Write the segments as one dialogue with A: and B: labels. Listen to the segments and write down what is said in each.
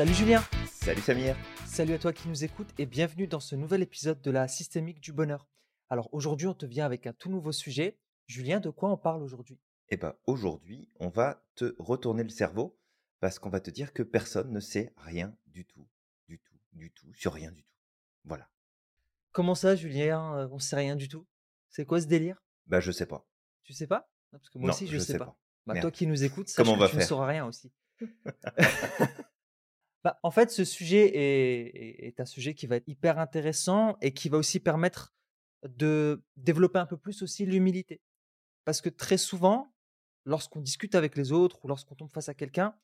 A: Salut Julien
B: Salut Samir
A: Salut à toi qui nous écoutes et bienvenue dans ce nouvel épisode de la systémique du bonheur. Alors aujourd'hui on te vient avec un tout nouveau sujet. Julien, de quoi on parle aujourd'hui?
B: Eh bien aujourd'hui on va te retourner le cerveau parce qu'on va te dire que personne ne sait rien du tout, du tout, du tout, sur rien du tout. Voilà.
A: Comment ça Julien? Euh, On sait rien du tout? C'est quoi ce délire?
B: Bah je sais pas.
A: Tu sais pas? Parce que moi
B: Non,
A: aussi je,
B: je
A: sais
B: sais
A: pas.
B: pas.
A: Bah, toi qui nous écoutes, sache
B: Comment on
A: que
B: va
A: tu ne sauras rien aussi. Bah, en fait, ce sujet est, est- un sujet qui va être hyper intéressant et qui va aussi permettre de développer un peu plus aussi l'humilité. Parce que très souvent, lorsqu'on discute avec les autres ou lorsqu'on tombe face à quelqu'un,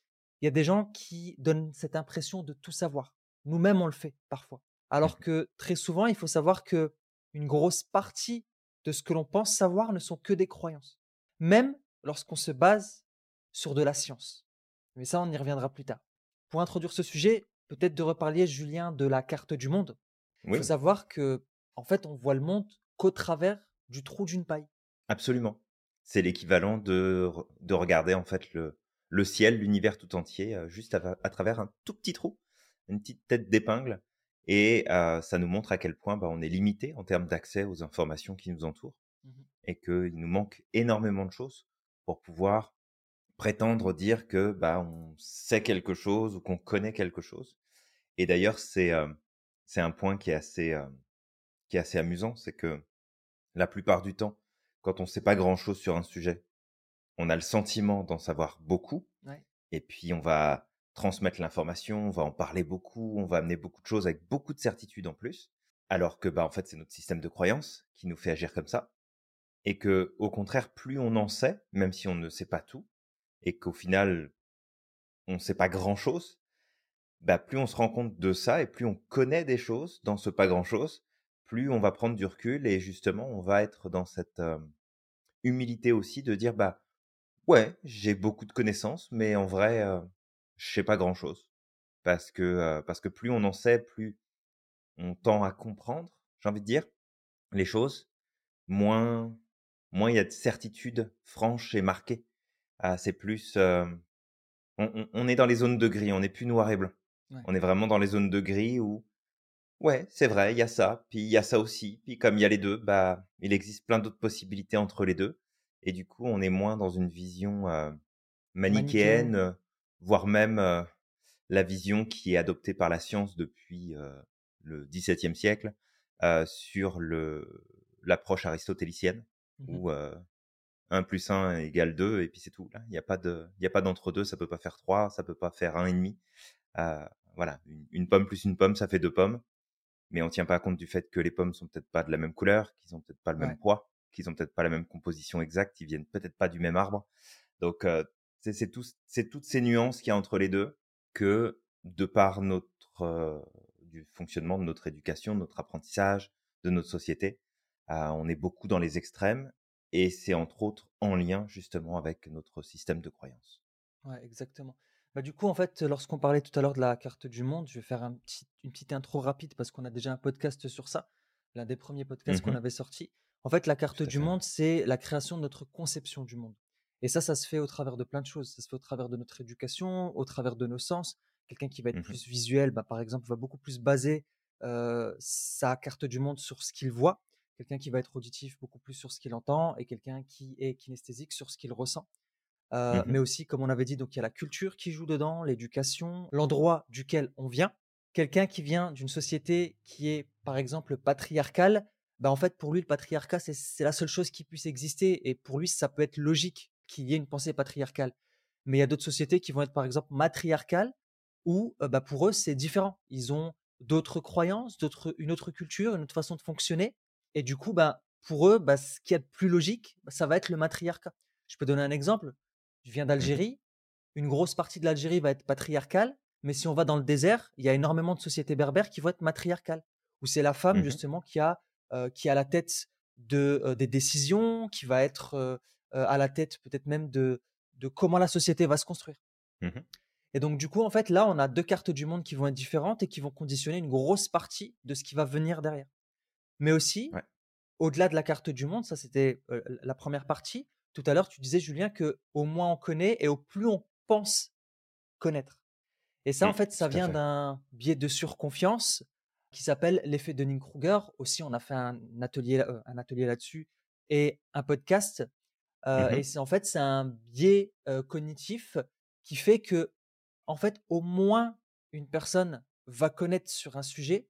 A: il y a des gens qui donnent cette impression de tout savoir. Nous-mêmes, on le fait parfois. Alors
B: Mhm.
A: que très souvent, il faut savoir que une grosse partie de ce que l'on pense savoir ne sont que des croyances. Même lorsqu'on se base sur de la science. Mais ça, on y reviendra plus tard. Pour introduire ce sujet, peut-être de reparler, Julien, de la carte du monde. Il faut savoir que, en fait, on voit le monde qu'au travers du trou d'une paille.
B: absolument. C'est l'équivalent de, de regarder en fait le, le ciel, l'univers tout entier, euh, juste à, à travers un tout petit trou, une petite tête d'épingle. Et euh, ça nous montre à quel point bah, on est limité en termes d'accès aux informations qui nous entourent.
A: Mhm.
B: et qu'il nous manque énormément de choses pour pouvoir prétendre dire que bah on sait quelque chose ou qu'on connaît quelque chose. Et d'ailleurs, c'est euh, c'est un point qui est assez euh, qui est assez amusant, c'est que la plupart du temps, quand on sait pas grand-chose sur un sujet, on a le sentiment d'en savoir beaucoup,
A: Ouais.
B: et puis on va transmettre l'information, on va en parler beaucoup, on va amener beaucoup de choses avec beaucoup de certitude en plus, alors que bah en fait c'est notre système de croyance qui nous fait agir comme ça et que au contraire plus on en sait même si on ne sait pas tout et qu'au final on ne sait pas grand chose bah plus on se rend compte de ça et plus on connaît des choses dans ce pas grand chose plus on va prendre du recul et justement on va être dans cette euh, humilité aussi de dire bah ouais j'ai beaucoup de connaissances mais en vrai euh, je sais pas grand chose parce que euh, parce que plus on en sait plus on tend à comprendre j'ai envie de dire les choses moins moins il y a de certitude franche et marquée. Ah, c'est plus, euh, on, on- est dans les zones de gris, on n'est plus noir et blanc.
A: Ouais.
B: On est vraiment dans les zones de gris où, ouais, c'est vrai, il y a ça, puis il y a ça aussi, puis comme il y a les deux, bah, il existe plein d'autres possibilités entre les deux, et du coup, on est moins dans une vision euh, manichéenne, euh, voire même euh, la vision qui est adoptée par la science depuis euh, le XVIIe siècle euh, sur le l'approche aristotélicienne
A: Mhm.
B: où euh, 1 plus 1 égale 2 et puis c'est tout. Il n'y a pas de, il y a pas d'entre-deux, ça peut pas faire 3, ça peut pas faire 1,5. Euh, voilà, une, une pomme plus une pomme, ça fait deux pommes. Mais on tient pas compte du fait que les pommes sont peut-être pas de la même couleur, qu'ils ont peut-être pas le
A: Ouais.
B: même poids, qu'ils ont peut-être pas la même composition exacte, ils viennent peut-être pas du même arbre. Donc, euh, c'est c'est tout- c'est toutes ces nuances qu'il y a entre les deux que, de par notre, euh, du fonctionnement de notre éducation, de notre apprentissage, de notre société, euh, on est beaucoup dans les extrêmes et c'est entre autres en lien justement avec notre système de croyance.
A: Ouais, exactement. Bah, du coup, en fait, lorsqu'on parlait tout à l'heure de la carte du monde, je vais faire un petit- une petite intro rapide parce qu'on a déjà un podcast sur ça, l'un des premiers podcasts qu'on
B: Mhm,
A: avait sorti. En fait, la carte du
B: fait.
A: monde, c'est la création de notre conception du monde. Et ça, ça se fait au travers de plein de choses. Ça se fait au travers de notre éducation, au travers de nos sens. Quelqu'un qui va être
B: Mhm,
A: plus visuel, bah, par exemple, va beaucoup plus baser euh, sa carte du monde sur ce qu'il voit. Quelqu'un qui va être auditif, beaucoup plus sur ce qu'il entend. Et quelqu'un qui est kinesthésique sur ce qu'il ressent. Euh,
B: mhm,
A: mais aussi, comme on avait dit, donc il y a la culture qui joue dedans, l'éducation, l'endroit duquel on vient. Quelqu'un qui vient d'une société qui est, par exemple, patriarcale, bah en fait, pour lui, le patriarcat, c'est c'est la seule chose qui puisse exister. Et pour lui, ça peut être logique qu'il y ait une pensée patriarcale. Mais il y a d'autres sociétés qui vont être, par exemple, matriarcales, où euh, bah, pour eux, c'est différent. Ils ont d'autres croyances, d'autres, une autre culture, une autre façon de fonctionner. Et du coup, bah, pour eux, bah, ce qui est de plus logique, ça va être le matriarcat. Je peux donner un exemple. Je viens
B: mhm,
A: d'Algérie. Une grosse partie de l'Algérie va être patriarcale. Mais si on va dans le désert, il y a énormément de sociétés berbères qui vont être matriarcales. Où c'est la femme,
B: mhm,
A: justement, qui a, euh, qui a la tête de, euh, des décisions, qui va être euh, à la tête peut-être même de, de comment la société va se construire.
B: mhm.
A: Et donc, du coup, en fait, là, on a deux cartes du monde qui vont être différentes et qui vont conditionner une grosse partie de ce qui va venir derrière. Mais aussi,
B: Ouais.
A: au-delà de la carte du monde, ça c'était euh, la première partie. Tout à l'heure, tu disais, Julien, que au moins on connaît et au plus on pense connaître. Et ça, en
B: Mmh,
A: fait, ça vient d'un biais de surconfiance qui s'appelle l'effet Dunning-Kruger. Aussi, on a fait un atelier, euh, un atelier là-dessus et un podcast. Euh, et
B: Mmh
A: c'est en fait, c'est un biais cognitif qui fait que, en fait, au moins une personne va connaître sur un sujet,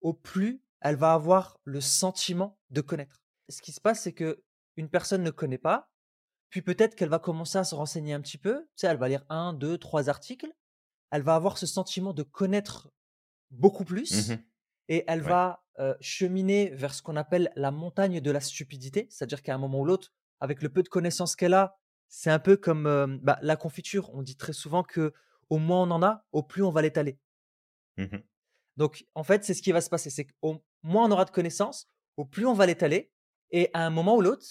A: au plus elle va avoir le sentiment de connaître. Ce qui se passe, c'est que une personne ne connaît pas, puis peut-être qu'elle va commencer à se renseigner un petit peu. Tu sais, elle va lire un, deux, trois articles. Elle va avoir ce sentiment de connaître beaucoup plus
B: Mmh
A: et elle
B: Ouais.
A: va euh, cheminer vers ce qu'on appelle la montagne de la stupidité. C'est-à-dire qu'à un moment ou l'autre, avec le peu de connaissances qu'elle a, c'est un peu comme euh, bah, la confiture. On dit très souvent que au moins on en a, au plus on va l'étaler.
B: Mmh
A: Donc, en fait, c'est ce qui va se passer. C'est qu'au moins on aura de connaissances, au plus on va l'étaler. Et à un moment ou l'autre,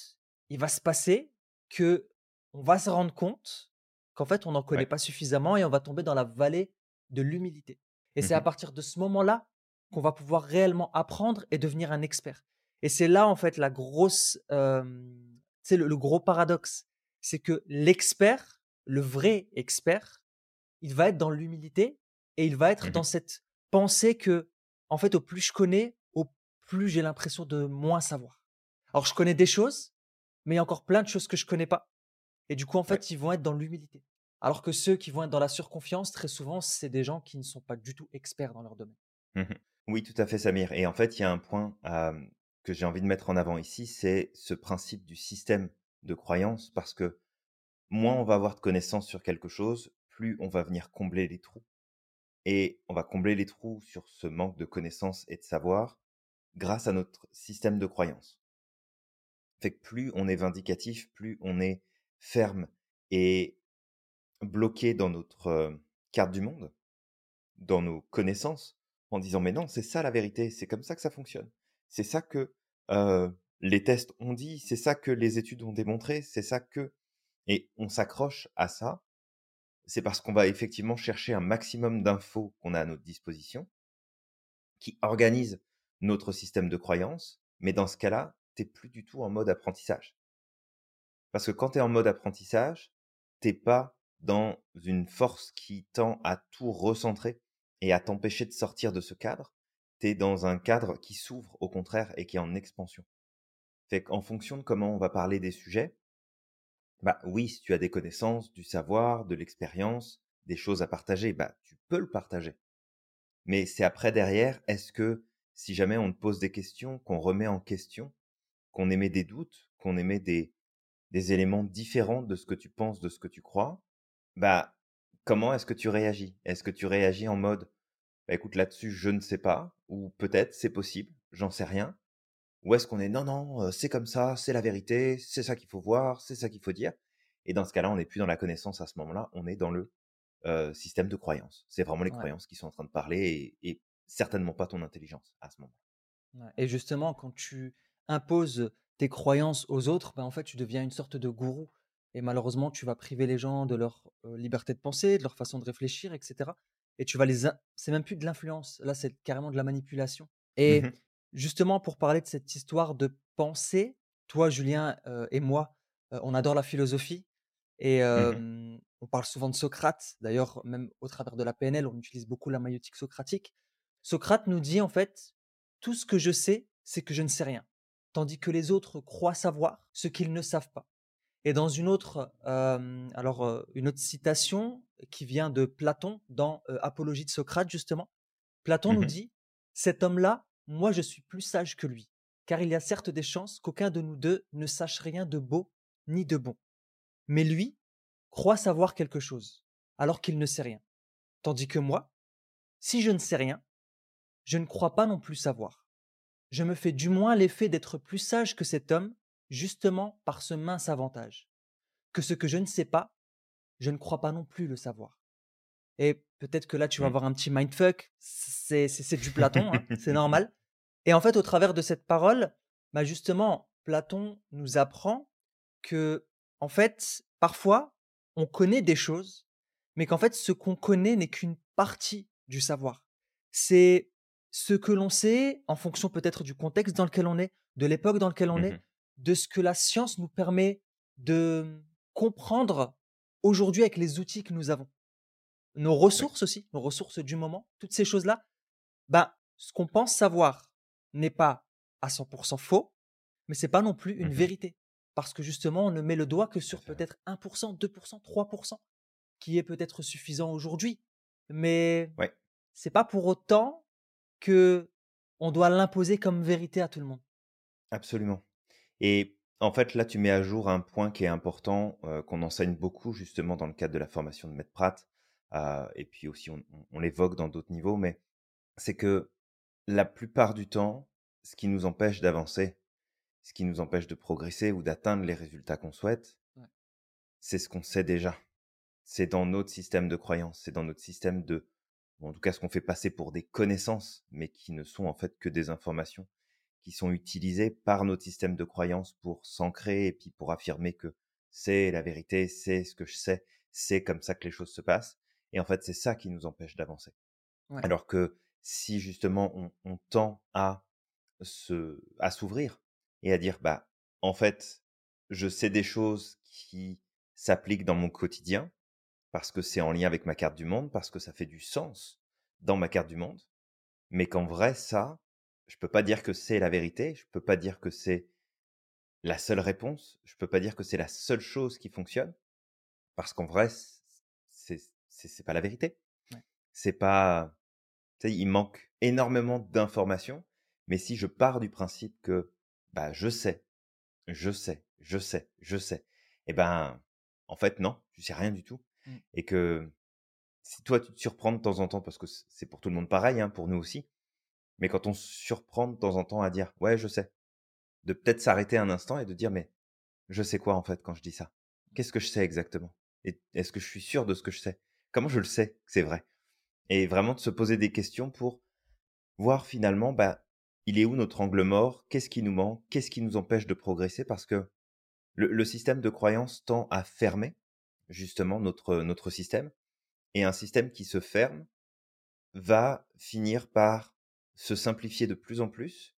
A: il va se passer que on va se rendre compte qu'en fait, on n'en connaît
B: Ouais.
A: pas suffisamment et on va tomber dans la vallée de l'humilité. Et c'est à
B: Mmh
A: partir de ce moment-là qu'on va pouvoir réellement apprendre et devenir un expert. Et c'est là, en fait, la grosse, euh, c'est le, le gros paradoxe. C'est que l'expert, le vrai expert, il va être dans l'humilité et il va être dans
B: Mmh
A: cette pensée que, en fait, au plus je connais, au plus j'ai l'impression de moins savoir. Alors, je connais des choses, mais il y a encore plein de choses que je connais pas. Et du coup, en
B: Ouais.
A: fait, ils vont être dans l'humilité. Alors que ceux qui vont être dans la surconfiance, très souvent, c'est des gens qui ne sont pas du tout experts dans leur domaine.
B: Mmh Oui, tout à fait, Samir. Et en fait, il y a un point que j'ai envie de mettre en avant ici, c'est ce principe du système de croyance, parce que moins on va avoir de connaissances sur quelque chose, plus on va venir combler les trous. Et on va combler les trous sur ce manque de connaissances et de savoir grâce à notre système de croyance. Fait que plus on est vindicatif, plus on est ferme et bloqué dans notre, heu, carte du monde, dans nos connaissances, en disant: «Mais non, c'est ça la vérité, c'est comme ça que ça fonctionne. C'est ça que, heu, les tests ont dit, c'est ça que les études ont démontré, c'est ça que» et on s'accroche à ça, c'est parce qu'on va effectivement chercher un maximum d'infos qu'on a à notre disposition, qui organisent notre système de croyance, mais dans ce cas-là, tu es plus du tout en mode apprentissage. Parce que quand tu es en mode apprentissage, t'es pas dans une force qui tend à tout recentrer et à t'empêcher de sortir de ce cadre. Tu es dans un cadre qui s'ouvre au contraire et qui est en expansion. Fait qu'en fonction de comment on va parler des sujets, bah oui, si tu as des connaissances, du savoir, de l'expérience, des choses à partager, bah tu peux le partager. Mais c'est après derrière, est-ce que si jamais on te pose des questions, qu'on remet en question, qu'on émet des doutes, qu'on émet des, des éléments différents de ce que tu penses, de ce que tu crois, bah comment est-ce que tu réagis? Est-ce que tu réagis en mode bah écoute là-dessus je ne sais pas ou peut-être c'est possible, j'en sais rien Ou est-ce qu'on est non non, c'est comme ça, c'est la vérité, c'est ça qu'il faut voir, c'est ça qu'il faut dire? Et dans ce cas-là, on n'est plus dans la connaissance à ce moment-là, on est dans le euh, système de croyance. C'est vraiment les
A: Ouais.
B: croyances qui sont en train de parler et, et certainement pas ton intelligence à ce moment.
A: Ouais. Et justement, quand tu imposes tes croyances aux autres, ben, en fait, tu deviens une sorte de gourou. Et malheureusement, tu vas priver les gens de leur euh, liberté de penser, de leur façon de réfléchir, etc. Et tu vas les. C'est même plus de l'influence. Là, c'est carrément de la manipulation. Et
B: Mhm,
A: justement, pour parler de cette histoire de pensée, toi, Julien euh, et moi, euh, on adore la philosophie. Et euh, on parle souvent de Socrate. D'ailleurs, même au travers de la PNL, on utilise beaucoup la maïotique socratique. Socrate nous dit en fait, tout ce que je sais, c'est que je ne sais rien, tandis que les autres croient savoir ce qu'ils ne savent pas. Et dans une autre, alors une autre citation qui vient de Platon dans Apologie de Socrate justement, Platon nous
B: mhm,
A: dit cet homme-là, moi je suis plus sage que lui, car il y a certes des chances qu'aucun de nous deux ne sache rien de beau ni de bon. Mais lui croit savoir quelque chose, alors qu'il ne sait rien. Tandis que moi, si je ne sais rien, je ne crois pas non plus savoir. Je me fais du moins l'effet d'être plus sage que cet homme, justement par ce mince avantage. Que ce que je ne sais pas, je ne crois pas non plus le savoir. Et peut-être que là, tu vas
B: mhm.
A: avoir un petit mindfuck, c'est c'est- du Platon, hein, c'est normal. Et en fait, au travers de cette parole, bah justement, Platon nous apprend que, en fait, parfois, on connaît des choses, mais qu'en fait, ce qu'on connaît n'est qu'une partie du savoir. C'est ce que l'on sait en fonction peut-être du contexte dans lequel on est, de l'époque dans lequel on est,
B: Mhm.
A: de ce que la science nous permet de comprendre aujourd'hui avec les outils que nous avons. Nos ressources aussi, nos ressources du moment, toutes ces choses-là, ben, ce qu'on pense savoir n'est pas à 100% faux, mais c'est pas non plus une
B: Mmh
A: vérité. Parce que justement, on ne met le doigt que sur peut-être 1%, 2%, 3%, qui est peut-être suffisant aujourd'hui. Mais
B: Ouais,
A: c'est pas pour autant que on doit l'imposer comme vérité à tout le monde.
B: absolument. Et en fait, là, tu mets à jour un point qui est important, euh, qu'on enseigne beaucoup justement dans le cadre de la formation de Maître Pratt, euh, et puis aussi on, l'évoque dans d'autres niveaux, mais c'est que la plupart du temps, ce qui nous empêche d'avancer, ce qui nous empêche de progresser ou d'atteindre les résultats qu'on souhaite,
A: Ouais.
B: c'est ce qu'on sait déjà. C'est dans notre système de croyance, c'est dans notre système de, en tout cas ce qu'on fait passer pour des connaissances, mais qui ne sont en fait que des informations qui sont utilisées par notre système de croyance pour s'ancrer et puis pour affirmer que c'est la vérité, c'est ce que je sais, c'est comme ça que les choses se passent. Et en fait, c'est ça qui nous empêche d'avancer.
A: Ouais.
B: Alors que si justement on, on tend à se, à s'ouvrir et à dire, bah, en fait, je sais des choses qui s'appliquent dans mon quotidien parce que c'est en lien avec ma carte du monde, parce que ça fait du sens dans ma carte du monde, mais qu'en vrai, ça, je peux pas dire que c'est la vérité, je peux pas dire que c'est la seule réponse, je peux pas dire que c'est la seule chose qui fonctionne, parce qu'en vrai, c'est c'est pas la vérité.
A: Ouais.
B: C'est pas, tu sais, il manque énormément d'informations, mais si je pars du principe que, bah, je sais, je sais, je sais, je sais, eh ben, en fait, non, tu sais rien du tout.
A: Mm.
B: Et que si toi, tu te surprends de temps en temps, parce que c'est pour tout le monde pareil, hein, pour nous aussi, mais quand on se surprend de temps en temps à dire, ouais, je sais, de peut-être s'arrêter un instant et de dire, mais je sais quoi en fait quand je dis ça? Qu'est-ce que je sais exactement? Et est-ce que je suis sûr de ce que je sais? Comment je le sais que c'est vrai? Et vraiment de se poser des questions pour voir finalement, bah, il est où notre angle mort? Qu'est-ce qui nous manque? Qu'est-ce qui nous empêche de progresser? Parce que le, système de croyance tend à fermer justement notre, notre système. Et un système qui se ferme va finir par se simplifier de plus en plus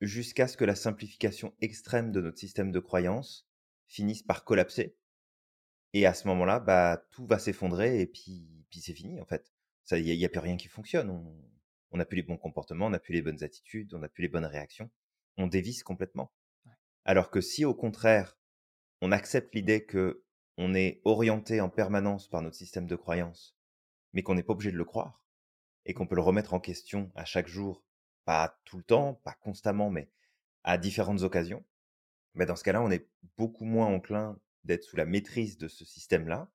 B: jusqu'à ce que la simplification extrême de notre système de croyance finisse par collapser. Et à ce moment-là, bah, tout va s'effondrer et puis, puis c'est fini en fait. Il n'y a, y a plus rien qui fonctionne. On on n'a plus les bons comportements, on n'a plus les bonnes attitudes, on n'a plus les bonnes réactions. On dévisse complètement.
A: Ouais.
B: Alors que si au contraire, on accepte l'idée que on est orienté en permanence par notre système de croyance, mais qu'on n'est pas obligé de le croire, et qu'on peut le remettre en question à chaque jour, pas tout le temps, pas constamment, mais à différentes occasions, mais dans ce cas-là, on est beaucoup moins enclin d'être sous la maîtrise de ce système-là,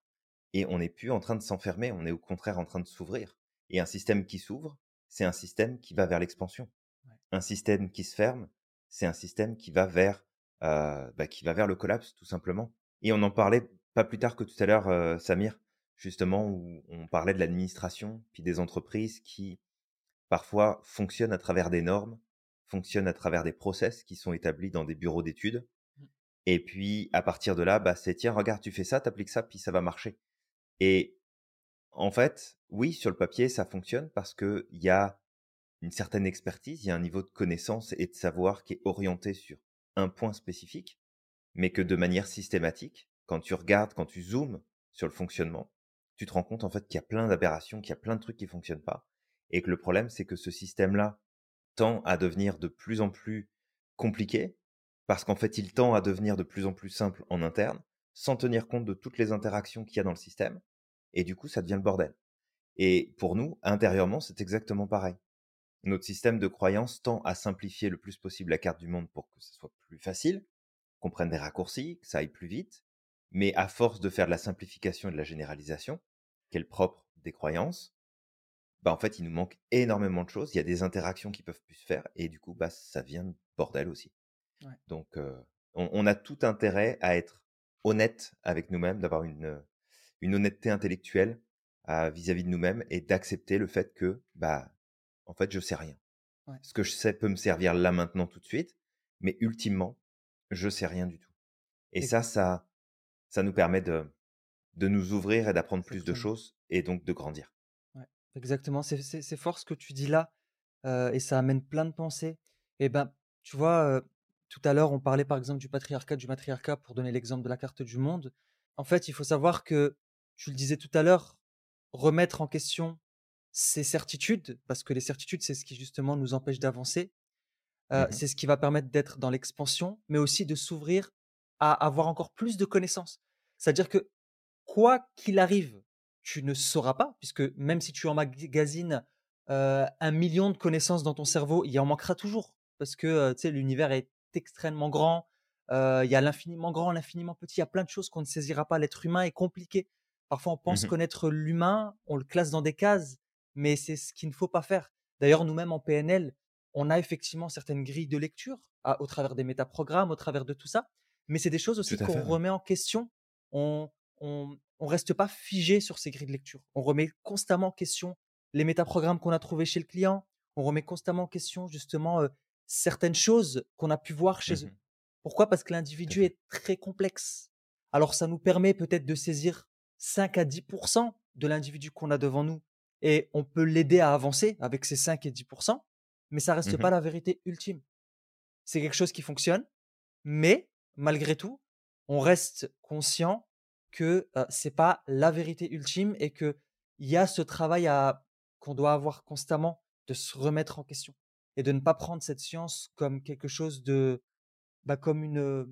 B: et on n'est plus en train de s'enfermer, on est au contraire en train de s'ouvrir. Et un système qui s'ouvre, c'est un système qui va vers l'expansion.
A: Ouais.
B: Un système qui se ferme, c'est un système qui va vers, euh, bah, qui va vers le collapse, tout simplement. Et on en parlait pas plus tard que tout à l'heure, euh, Samir, justement, où on parlait de l'administration, puis des entreprises qui parfois fonctionnent à travers des normes, fonctionnent à travers des process qui sont établis dans des bureaux d'études. Et puis, à partir de là, bah, c'est tiens, regarde, tu fais ça, t'appliques ça, puis ça va marcher. Et en fait, oui, sur le papier, ça fonctionne parce qu'il y a une certaine expertise, il y a un niveau de connaissance et de savoir qui est orienté sur un point spécifique, mais que de manière systématique, quand tu regardes, quand tu zoomes sur le fonctionnement, tu te rends compte en fait qu'il y a plein d'aberrations, qu'il y a plein de trucs qui fonctionnent pas, et que le problème c'est que ce système-là tend à devenir de plus en plus compliqué, parce qu'en fait il tend à devenir de plus en plus simple en interne, sans tenir compte de toutes les interactions qu'il y a dans le système, et du coup ça devient le bordel. Et pour nous, intérieurement, c'est exactement pareil. Notre système de croyance tend à simplifier le plus possible la carte du monde pour que ce soit plus facile, qu'on prenne des raccourcis, que ça aille plus vite, mais à force de faire de la simplification et de la généralisation, qui est propre des croyances, bah en fait, il nous manque énormément de choses. Il y a des interactions qui peuvent plus se faire, et du coup, bah, ça vient de bordel aussi.
A: Ouais.
B: Donc, euh, on, on, a tout intérêt à être honnête avec nous-mêmes, d'avoir une, une honnêteté intellectuelle vis-à-vis -vis de nous-mêmes et d'accepter le fait que, bah, en fait, je sais rien.
A: Ouais.
B: Ce que je sais peut me servir là maintenant tout de suite, mais ultimement, je sais rien du tout. Et, et ça, ça, ça nous permet de, de nous ouvrir et d'apprendre plus de choses et donc de grandir.
A: Ouais, exactement. C'est fort ce que tu dis là euh, et ça amène plein de pensées. Et ben, tu vois, euh, tout à l'heure, on parlait par exemple du patriarcat, du matriarcat pour donner l'exemple de la carte du monde. En fait, il faut savoir que, tu le disais tout à l'heure, remettre en question ses certitudes, parce que les certitudes, c'est ce qui justement nous empêche d'avancer.
B: Mmh
A: c'est ce qui va permettre d'être dans l'expansion, mais aussi de s'ouvrir à avoir encore plus de connaissances. C'est-à-dire que quoi qu'il arrive, tu ne sauras pas, puisque même si tu emmagasines euh, un million de connaissances dans ton cerveau, il en manquera toujours, parce que l'univers est extrêmement grand, il y a l'infiniment grand, l'infiniment petit, il y a plein de choses qu'on ne saisira pas. L'être humain est compliqué. Parfois, on pense
B: Mmh
A: connaître l'humain, on le classe dans des cases, mais c'est ce qu'il ne faut pas faire. D'ailleurs, nous-mêmes en PNL, on a effectivement certaines grilles de lecture au travers des métaprogrammes, au travers de tout ça, mais c'est des choses aussi qu'on remet en question. On, on, reste pas figé sur ces grilles de lecture. On remet constamment en question les métaprogrammes qu'on a trouvés chez le client. On remet constamment en question justement certaines choses qu'on a pu voir chez eux.
B: Mmh
A: Pourquoi? Parce que l'individu est très complexe. Alors ça nous permet peut-être de saisir 5 à 10% de l'individu qu'on a devant nous et on peut l'aider à avancer avec ces 5 et 10 mais ça reste pas
B: mmh
A: la vérité ultime. C'est quelque chose qui fonctionne, mais malgré tout, on reste conscient que ce c'est pas la vérité ultime et que il y a ce travail à qu'on doit avoir constamment de se remettre en question et de ne pas prendre cette science comme quelque chose de bah, comme une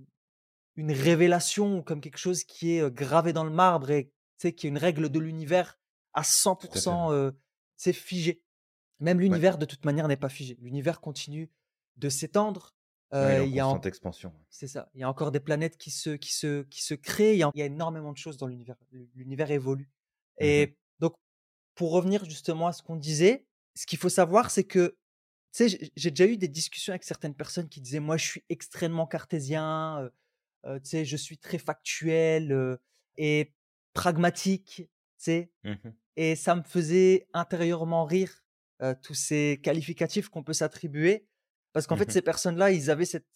A: une révélation ou comme quelque chose qui est gravé dans le marbre et qui est une règle de l'univers à 100% c'est figé. Même l'univers de toute manière n'est pas figé. L'univers continue de s'étendre.
B: il y a en expansion.
A: C'est ça. Il y a encore des planètes qui se qui se qui se créent. Il y a, énormément de choses dans l'univers. L'univers évolue.
B: Mmh
A: et donc pour revenir justement à ce qu'on disait, ce qu'il faut savoir c'est que tu sais, j'ai déjà eu des discussions avec certaines personnes qui disaient moi je suis extrêmement cartésien, tu sais, je suis très factuel et pragmatique, tu sais.
B: Mmh
A: et ça me faisait intérieurement rire tous ces qualificatifs qu'on peut s'attribuer parce qu'en fait
B: mmh
A: ces personnes-là, ils avaient cette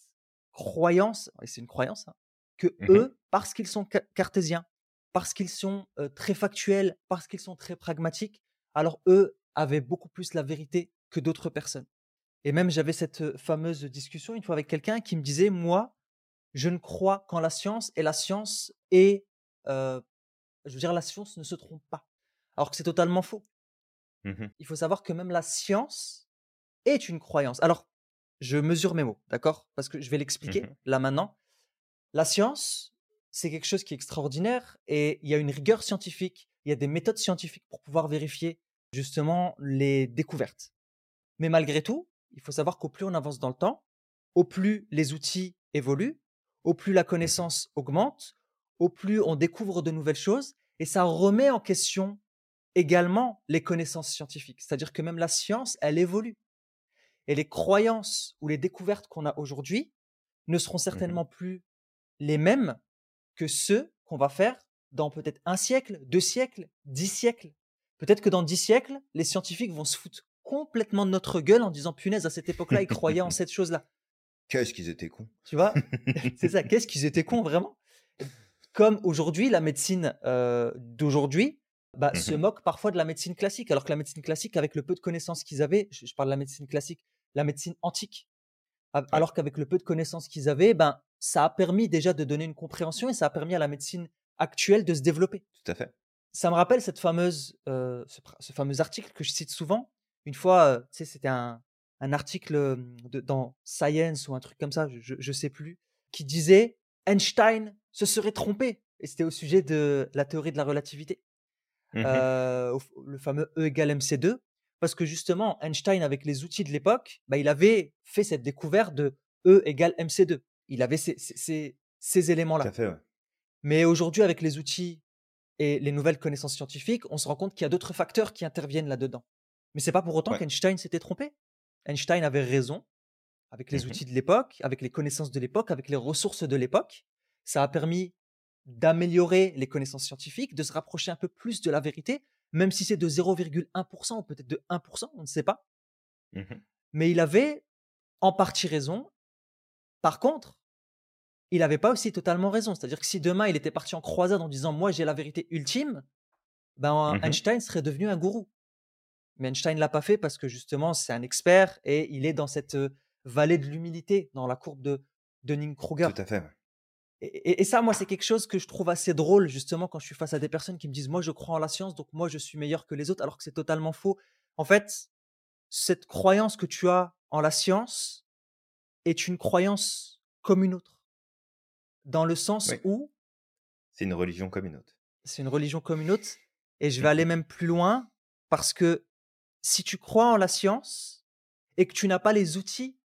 A: croyance, et c'est une croyance, hein, que
B: mmh
A: eux, parce qu'ils sont cartésiens, parce qu'ils sont très factuels, parce qu'ils sont très pragmatiques, alors eux avaient beaucoup plus la vérité que d'autres personnes. Et même j'avais cette fameuse discussion une fois avec quelqu'un qui me disait, moi, je ne crois qu'en la science et la science est, je veux dire, la science ne se trompe pas. Alors que c'est totalement faux.
B: Mmh
A: Il faut savoir que même la science est une croyance. Alors, je mesure mes mots, d'accord? Parce que je vais l'expliquer
B: mmh
A: là maintenant. La science, c'est quelque chose qui est extraordinaire et il y a une rigueur scientifique, il y a des méthodes scientifiques pour pouvoir vérifier justement les découvertes. Mais malgré tout, il faut savoir qu'au plus on avance dans le temps, au plus les outils évoluent, au plus la connaissance augmente, au plus on découvre de nouvelles choses et ça remet en question également les connaissances scientifiques. C'est-à-dire que même la science, elle évolue. Et les croyances ou les découvertes qu'on a aujourd'hui ne seront
B: mmh
A: certainement plus les mêmes que ceux qu'on va faire dans peut-être un siècle, deux siècles, dix siècles. Peut-être que dans dix siècles, les scientifiques vont se foutre complètement de notre gueule en disant punaise, à cette époque-là, ils croyaient en cette chose-là.
B: Qu'est-ce qu'ils étaient cons.
A: Tu vois? C'est ça, qu'est-ce qu'ils étaient cons vraiment? Comme aujourd'hui, la médecine euh, d'aujourd'hui bah, se
B: Mmh
A: moque parfois de la médecine classique, alors que la médecine classique, avec le peu de connaissances qu'ils avaient, je, parle de la médecine classique, la médecine antique, alors qu'avec le peu de connaissances qu'ils avaient, ben, ça a permis déjà de donner une compréhension et ça a permis à la médecine actuelle de se développer.
B: Tout à fait.
A: Ça me rappelle cette fameuse, euh, ce, fameux article que je cite souvent. Une fois, tu sais, c'était un, un article de, dans Science ou un truc comme ça, je ne sais plus, qui disait Einstein se serait trompé. Et c'était au sujet de la théorie de la relativité.
B: Mmh
A: le fameux E égale MC2, parce que justement, Einstein, avec les outils de l'époque, bah, il avait fait cette découverte de E égale MC2. Il avait ces, ces, ces, éléments-là. Mais aujourd'hui, avec les outils et les nouvelles connaissances scientifiques, on se rend compte qu'il y a d'autres facteurs qui interviennent là-dedans. Mais c'est pas pour autant qu'Einstein s'était trompé. Einstein avait raison avec les
B: mmh
A: outils de l'époque, avec les connaissances de l'époque, avec les ressources de l'époque. Ça a permis d'améliorer les connaissances scientifiques, de se rapprocher un peu plus de la vérité, même si c'est de 0,1% ou peut-être de 1%, on ne sait pas.
B: Mmh
A: Mais il avait en partie raison. Par contre, il n'avait pas aussi totalement raison. C'est-à-dire que si demain il était parti en croisade en disant moi j'ai la vérité ultime, ben
B: mmh
A: Einstein serait devenu un gourou. Mais Einstein l'a pas fait parce que justement c'est un expert et il est dans cette vallée de l'humilité, dans la courbe de, de Kruger.
B: Tout à fait.
A: Et, ça, moi, c'est quelque chose que je trouve assez drôle, justement, quand je suis face à des personnes qui me disent, moi, je crois en la science, donc moi, je suis meilleur que les autres, alors que c'est totalement faux. En fait, cette croyance que tu as en la science est une croyance comme une autre. Dans le sens où...
B: C'est une religion comme une autre.
A: C'est une religion comme une autre. Et je vais aller même plus loin, parce que si tu crois en la science et que tu n'as pas les outils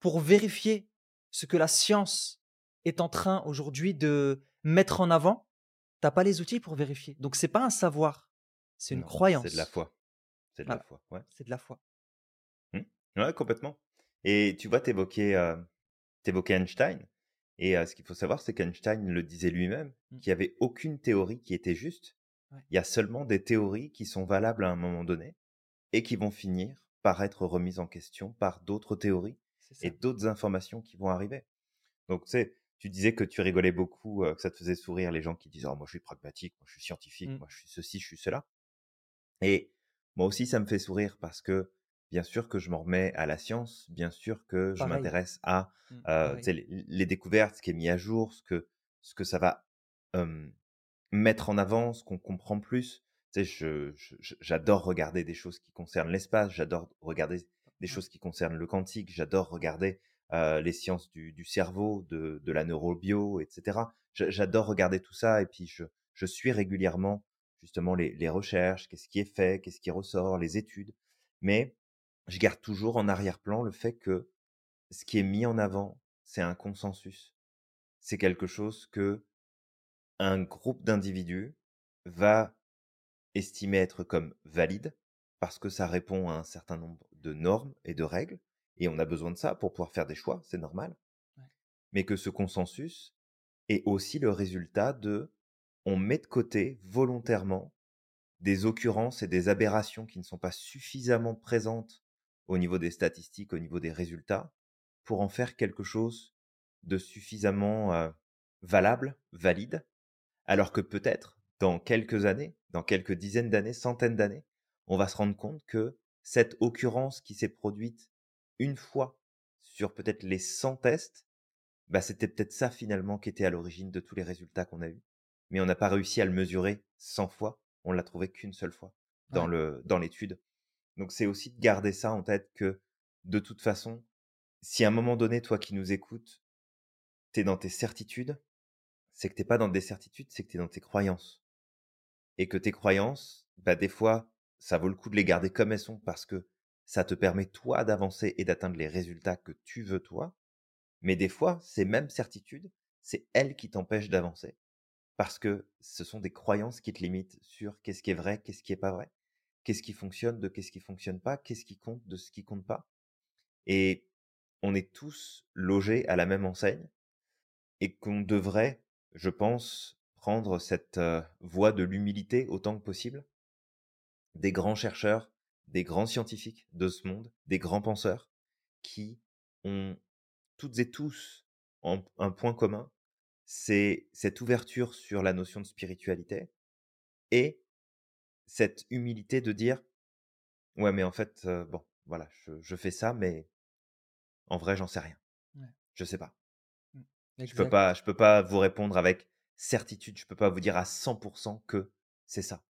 A: pour vérifier ce que la science est en train aujourd'hui de mettre en avant, tu n'as pas les outils pour vérifier. Donc c'est pas un savoir, c'est une croyance.
B: C'est de la foi. C'est de la foi.
A: C'est de la foi.
B: Ouais, complètement. Et tu vois, tu évoquais, euh, Einstein. Et ce qu'il faut savoir, c'est qu'Einstein le disait lui-même, mmh. qu'il n'y avait aucune théorie qui était juste. Il y a seulement des théories qui sont valables à un moment donné et qui vont finir par être remises en question par d'autres théories et d'autres informations qui vont arriver. Donc, tu sais, tu disais que tu rigolais beaucoup, que ça te faisait sourire les gens qui disent «Oh, moi je suis pragmatique, moi je suis scientifique, mmh. moi je suis ceci, je suis cela. Et moi aussi, ça me fait sourire parce que bien sûr que je m'en remets à la science, bien sûr que je m'intéresse à mmh, les, découvertes, ce qui est mis à jour, ce que, ce que ça va mettre en avant, ce qu'on comprend plus. Tu sais, j'adore regarder des choses qui concernent l'espace, j'adore regarder des choses qui concernent le quantique, j'adore regarder euh, les sciences du, cerveau, de, la neurobio, etc. J'adore regarder tout ça et puis je, suis régulièrement justement les, recherches, qu'est-ce qui est fait, qu'est-ce qui ressort, les études. Mais je garde toujours en arrière-plan le fait que ce qui est mis en avant, c'est un consensus. C'est quelque chose que un groupe d'individus va estimer être comme valide parce que ça répond à un certain nombre de normes et de règles et on a besoin de ça pour pouvoir faire des choix, c'est normal. Mais que ce consensus est aussi le résultat de on met de côté volontairement des occurrences et des aberrations qui ne sont pas suffisamment présentes au niveau des statistiques, au niveau des résultats, pour en faire quelque chose de suffisamment euh, valable, valide, alors que peut-être dans quelques années, dans quelques dizaines d'années, centaines d'années, on va se rendre compte que cette occurrence qui s'est produite une fois sur peut-être les 100 tests, bah, c'était peut-être ça finalement qui était à l'origine de tous les résultats qu'on a eus. Mais on n'a pas réussi à le mesurer 100 fois, on l'a trouvé qu'une seule fois dans le dans l'étude. Donc c'est aussi de garder ça en tête que de toute façon, si à un moment donné, toi qui nous écoutes, t'es dans tes certitudes, c'est que t'es pas dans des certitudes, c'est que t'es dans tes croyances. Et que tes croyances, bah des fois, ça vaut le coup de les garder comme elles sont parce que ça te permet toi d'avancer et d'atteindre les résultats que tu veux toi. Mais des fois, ces mêmes certitudes, c'est elles qui t'empêchent d'avancer. Parce que ce sont des croyances qui te limitent sur qu'est-ce qui est vrai, qu'est-ce qui est pas vrai, qu'est-ce qui fonctionne de qu'est-ce qui fonctionne pas, qu'est-ce qui compte de ce qui compte pas. Et on est tous logés à la même enseigne et qu'on devrait, je pense, prendre cette voie de l'humilité autant que possible? Des grands chercheurs des grands scientifiques de ce monde, des grands penseurs, qui ont toutes et tous un point commun, c'est cette ouverture sur la notion de spiritualité et cette humilité de dire ouais mais en fait bon voilà je, fais ça mais en vrai j'en sais rien je sais pas mmh. je peux pas je peux pas vous répondre avec certitude je peux pas vous dire à 100% que c'est ça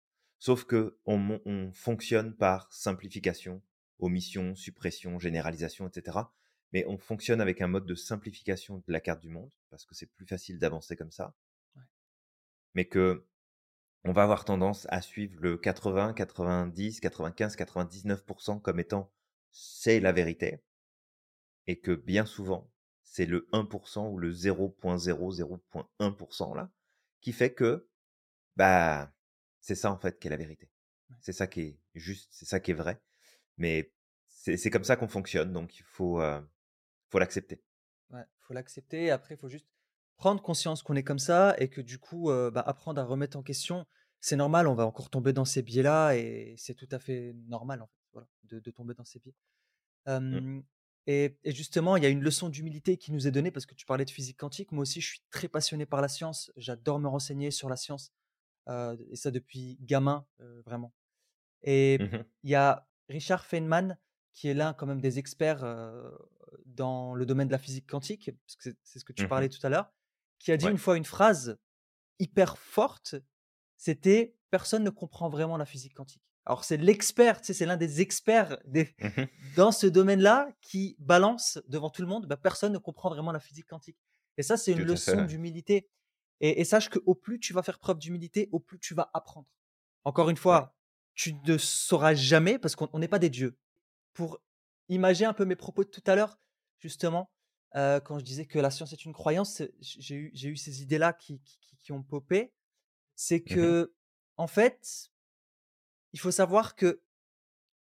B: Sauf que on, fonctionne par simplification, omission, suppression, généralisation, etc. Mais on fonctionne avec un mode de simplification de la carte du monde parce que c'est plus facile d'avancer comme ça. Mais que on va avoir tendance à suivre le 80, 90, 95, 99% comme étant c'est la vérité. Et que bien souvent, c'est le 1% ou le 0.00.1% là qui fait que bah c'est ça en fait qui est la vérité. C'est ça qui est juste, c'est ça qui est vrai. Mais c'est comme ça qu'on fonctionne, donc il faut, euh, faut l'accepter.
A: Ouais, faut l'accepter. Après, il faut juste prendre conscience qu'on est comme ça et que du coup, euh, bah, apprendre à remettre en question. C'est normal, on va encore tomber dans ces biais-là et c'est tout à fait normal en fait, voilà, de, de tomber dans ces biais. Mmh. Et, et, justement, il y a une leçon d'humilité qui nous est donnée parce que tu parlais de physique quantique. Moi aussi, je suis très passionné par la science. J'adore me renseigner sur la science et ça depuis gamin, vraiment. Et mmh il y a Richard Feynman, qui est l'un quand même des experts dans le domaine de la physique quantique, parce que c'est ce que tu mmh parlais tout à l'heure, qui a dit
B: Ouais.
A: une fois une phrase hyper forte. C'était personne ne comprend vraiment la physique quantique. Alors c'est l'expert, tu sais, c'est l'un des experts des-
B: Mmh
A: dans ce domaine-là qui balance devant tout le monde. Bah, personne ne comprend vraiment la physique quantique. Et ça, c'est une leçon d'humilité. Et, et sache qu'au plus tu vas faire preuve d'humilité, au plus tu vas apprendre. Encore une fois, tu ne sauras jamais parce qu'on on n'est pas des dieux. Pour imaginer un peu mes propos de tout à l'heure, justement, euh, quand je disais que la science est une croyance, j'ai eu, ces idées-là qui, qui- qui- qui ont popé. C'est
B: Mmh
A: que, en fait, il faut savoir que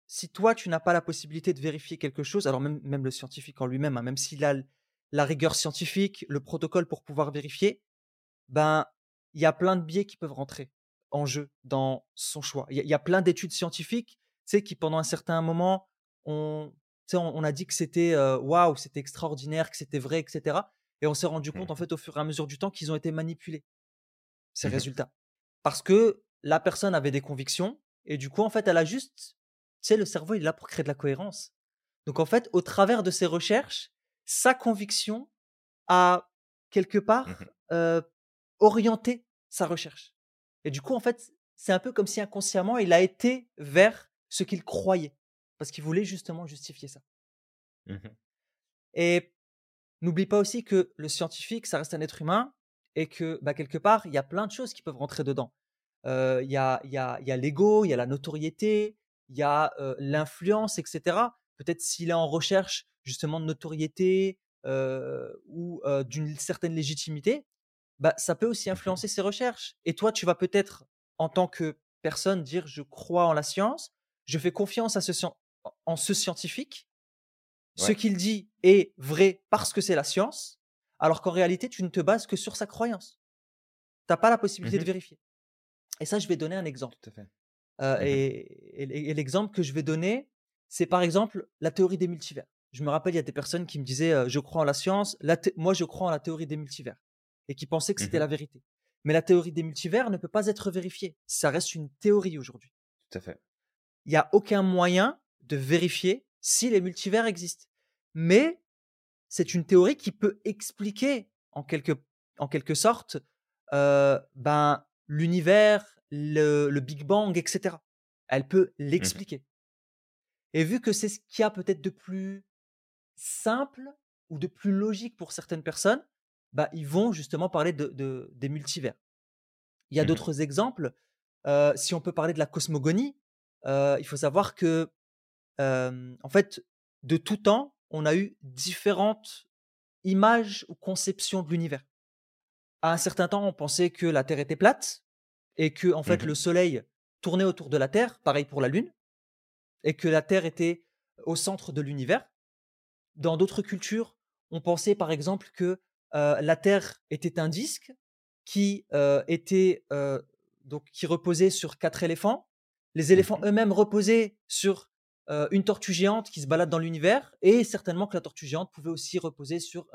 A: si toi, tu n'as pas la possibilité de vérifier quelque chose, alors même, même le scientifique en lui-même, hein, même s'il a la rigueur scientifique, le protocole pour pouvoir vérifier, ben, il y a plein de biais qui peuvent rentrer en jeu dans son choix. Il y, a- il y a plein d'études scientifiques, tu sais, qui pendant un certain moment, on, on, on a dit que c'était waouh, c'était extraordinaire, que c'était vrai, etc. Et on s'est rendu compte, en
B: Mmh
A: fait, au fur et à mesure du temps, qu'ils ont été manipulés, ces
B: Mmh
A: résultats. Parce que la personne avait des convictions, et du coup, en fait, elle a juste, tu sais, le cerveau, il est là pour créer de la cohérence. Donc, en fait, au travers de ses recherches, sa conviction a quelque part
B: Mmh
A: euh, orienté sa recherche. Et du coup, en fait, c'est un peu comme si inconsciemment, il a été vers ce qu'il croyait, parce qu'il voulait justement justifier ça.
B: Mmh
A: Et n'oublie pas aussi que le scientifique, ça reste un être humain, et que bah, quelque part, il y a plein de choses qui peuvent rentrer dedans. Euh, Il y a, y a, il y a l'ego, il y a la notoriété, il y a euh, l'influence, etc. Peut-être s'il est en recherche justement de notoriété euh, ou euh, d'une certaine légitimité, bah, ça peut aussi
B: Mmh
A: influencer ses recherches. Et toi, tu vas peut-être, en tant que personne, dire je crois en la science, je fais confiance à ce, en ce scientifique, ce qu'il dit est vrai parce que c'est la science, alors qu'en réalité, tu ne te bases que sur sa croyance. Tu n'as pas la possibilité de
B: Mmh
A: vérifier. Et ça, je vais donner un exemple.
B: Tout à fait.
A: Euh,
B: Mmh
A: et et- et l'exemple que je vais donner, c'est par exemple la théorie des multivers. Je me rappelle, il y a des personnes qui me disaient euh, Je crois en la science, la moi je crois en la théorie des multivers, et qui pensaient que c'était
B: Mmh
A: la vérité. Mais la théorie des multivers ne peut pas être vérifiée. Ça reste une théorie aujourd'hui.
B: Tout à fait.
A: Il n'y a aucun moyen de vérifier si les multivers existent. Mais c'est une théorie qui peut expliquer en quelque, en quelque sorte euh, ben, l'univers, le, le Big Bang, etc. Elle peut
B: Mmh
A: l'expliquer. Et vu que c'est ce qu'il y a peut-être de plus simple ou de plus logique pour certaines personnes, bah, ils vont justement parler de, de- des multivers. Il y a
B: Mmh
A: d'autres exemples. Euh, si on peut parler de la cosmogonie, euh, il faut savoir que, euh, en fait, de tout temps, on a eu différentes images ou conceptions de l'univers. À un certain temps, on pensait que la Terre était plate et que, en fait,
B: Mmh
A: le Soleil tournait autour de la Terre, pareil pour la Lune, et que la Terre était au centre de l'univers. Dans d'autres cultures, on pensait par exemple que euh, la Terre était un disque qui euh, était euh, donc qui reposait sur quatre éléphants. Les éléphants
B: Mmh
A: eux-mêmes reposaient sur une tortue géante qui se balade dans l'univers, et certainement que la tortue géante pouvait aussi reposer sur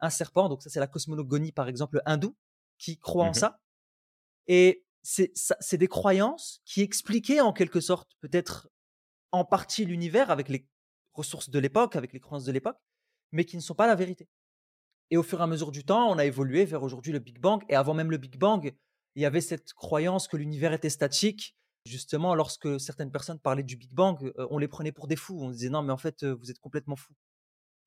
A: un serpent. Donc ça, c'est la cosmogonie par exemple hindoue qui croit en
B: Mmh
A: ça. Et c'est des croyances qui expliquaient en quelque sorte peut-être en partie l'univers avec les ressources de l'époque, avec les croyances de l'époque, mais qui ne sont pas la vérité. Et au fur et à mesure du temps, on a évolué vers aujourd'hui le Big Bang. Et avant même le Big Bang, il y avait cette croyance que l'univers était statique. Justement, lorsque certaines personnes parlaient du Big Bang, euh, on les prenait pour des fous. On disait non, mais en fait, euh, vous êtes complètement fous.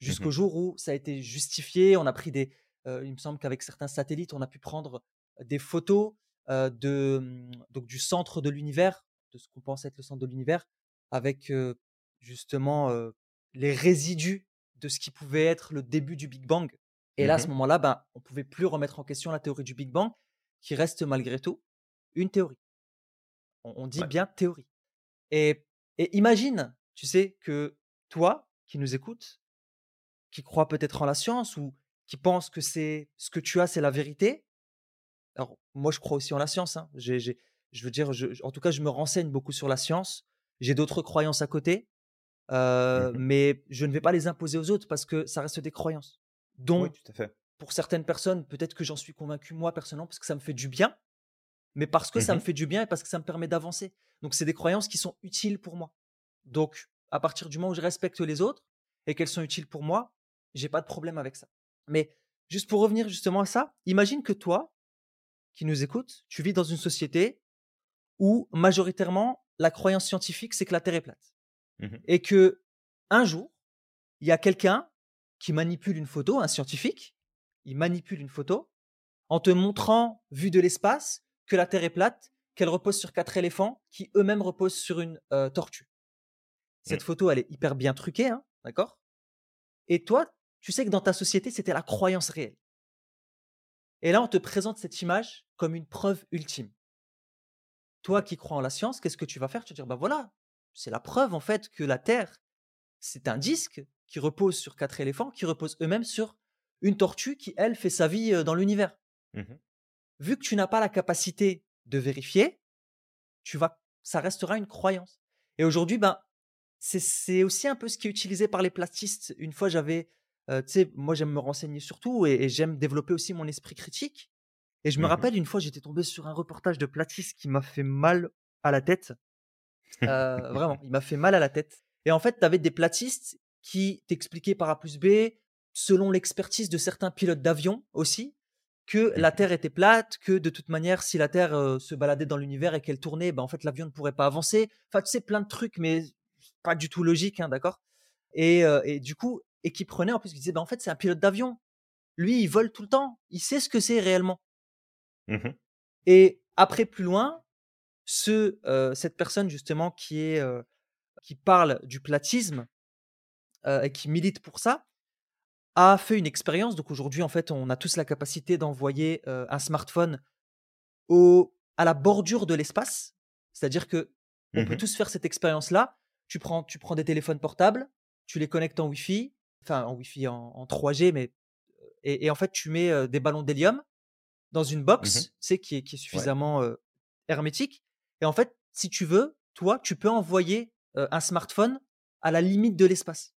A: Jusqu'au
B: Mmh
A: jour où ça a été justifié, on a pris des. euh, il me semble qu'avec certains satellites, on a pu prendre des photos euh, de, hum, donc du centre de l'univers, de ce qu'on pense être le centre de l'univers, avec euh, justement les résidus de ce qui pouvait être le début du Big Bang. Et là, à ce
B: Mmh
A: moment-là, ben, on pouvait plus remettre en question la théorie du Big Bang, qui reste malgré tout une théorie. On, on dit
B: Ouais.
A: bien théorie. Et, et imagine, tu sais, que toi, qui nous écoutes, qui crois peut-être en la science ou qui pense que c'est ce que tu as, c'est la vérité. Alors, moi, je crois aussi en la science. hein. Je veux dire, je- en tout cas, je me renseigne beaucoup sur la science. J'ai d'autres croyances à côté, euh,
B: Mmh
A: mais je ne vais pas les imposer aux autres parce que ça reste des croyances.
B: Oui,
A: dont
B: tout à fait.
A: pour certaines personnes, peut-être que j'en suis convaincu moi personnellement parce que ça me fait du bien, mais parce que ça me
B: Mmh
A: fait du bien et parce que ça me permet d'avancer. Donc c'est des croyances qui sont utiles pour moi. Donc à partir du moment où je respecte les autres et qu'elles sont utiles pour moi, j'ai pas de problème avec ça. Mais juste pour revenir justement à ça, imagine que toi, qui nous écoutes, tu vis dans une société où majoritairement la croyance scientifique c'est que la Terre est plate
B: Mmh
A: et que un jour il y a quelqu'un qui manipule une photo, un scientifique, il manipule une photo en te montrant, vu de l'espace, que la Terre est plate, qu'elle repose sur quatre éléphants qui eux-mêmes reposent sur une euh, tortue. Cette
B: Mmh.
A: photo, elle est hyper bien truquée, hein, d'accord? Et toi, tu sais que dans ta société, c'était la croyance réelle. Et là, on te présente cette image comme une preuve ultime. Toi qui crois en la science, qu'est-ce que tu vas faire? Tu vas dire, bah voilà, c'est la preuve en fait que la Terre, c'est un disque qui repose sur quatre éléphants, qui reposent eux-mêmes sur une tortue qui, elle, fait sa vie dans l'univers.
B: Mmh
A: Vu que tu n'as pas la capacité de vérifier, tu vas, ça restera une croyance. Et aujourd'hui, ben, c'est- c'est aussi un peu ce qui est utilisé par les platistes. Une fois, j'avais, euh, tu sais, moi j'aime me renseigner surtout et, et j'aime développer aussi mon esprit critique. Et je me
B: Mmh
A: rappelle une fois, j'étais tombé sur un reportage de platiste qui m'a fait mal à la tête. Euh, vraiment, il m'a fait mal à la tête. Et en fait, tu avais des platistes qui t'expliquaient par A plus B, selon l'expertise de certains pilotes d'avion aussi, que la
B: Mmh
A: Terre était plate, que de toute manière, si la Terre euh, se baladait dans l'univers et qu'elle tournait, ben, en fait, l'avion ne pourrait pas avancer. Enfin, tu sais, plein de trucs, mais pas du tout logique, hein, d'accord? Et, euh, et du coup, et qui prenait en plus, qui disait, ben, en fait, c'est un pilote d'avion. Lui, il vole tout le temps. Il sait ce que c'est réellement.
B: Mmh
A: Et après, plus loin, ce, euh, cette personne justement qui est euh, qui parle du platisme euh, et qui milite pour ça a fait une expérience. Donc aujourd'hui, en fait, on a tous la capacité d'envoyer un smartphone au, à la bordure de l'espace. C'est-à-dire que on peut
B: Mmh
A: tous faire cette expérience-là. Tu prends, tu prends des téléphones portables, tu les connectes en Wi-Fi, enfin en Wi-Fi en, en 3G, mais et, et en fait tu mets des ballons d'hélium dans une
B: Mmh
A: box, tu sais, qui est, qui est
B: Ouais.
A: suffisamment euh, hermétique. Et en fait, si tu veux, toi, tu peux envoyer euh, un smartphone à la limite de l'espace.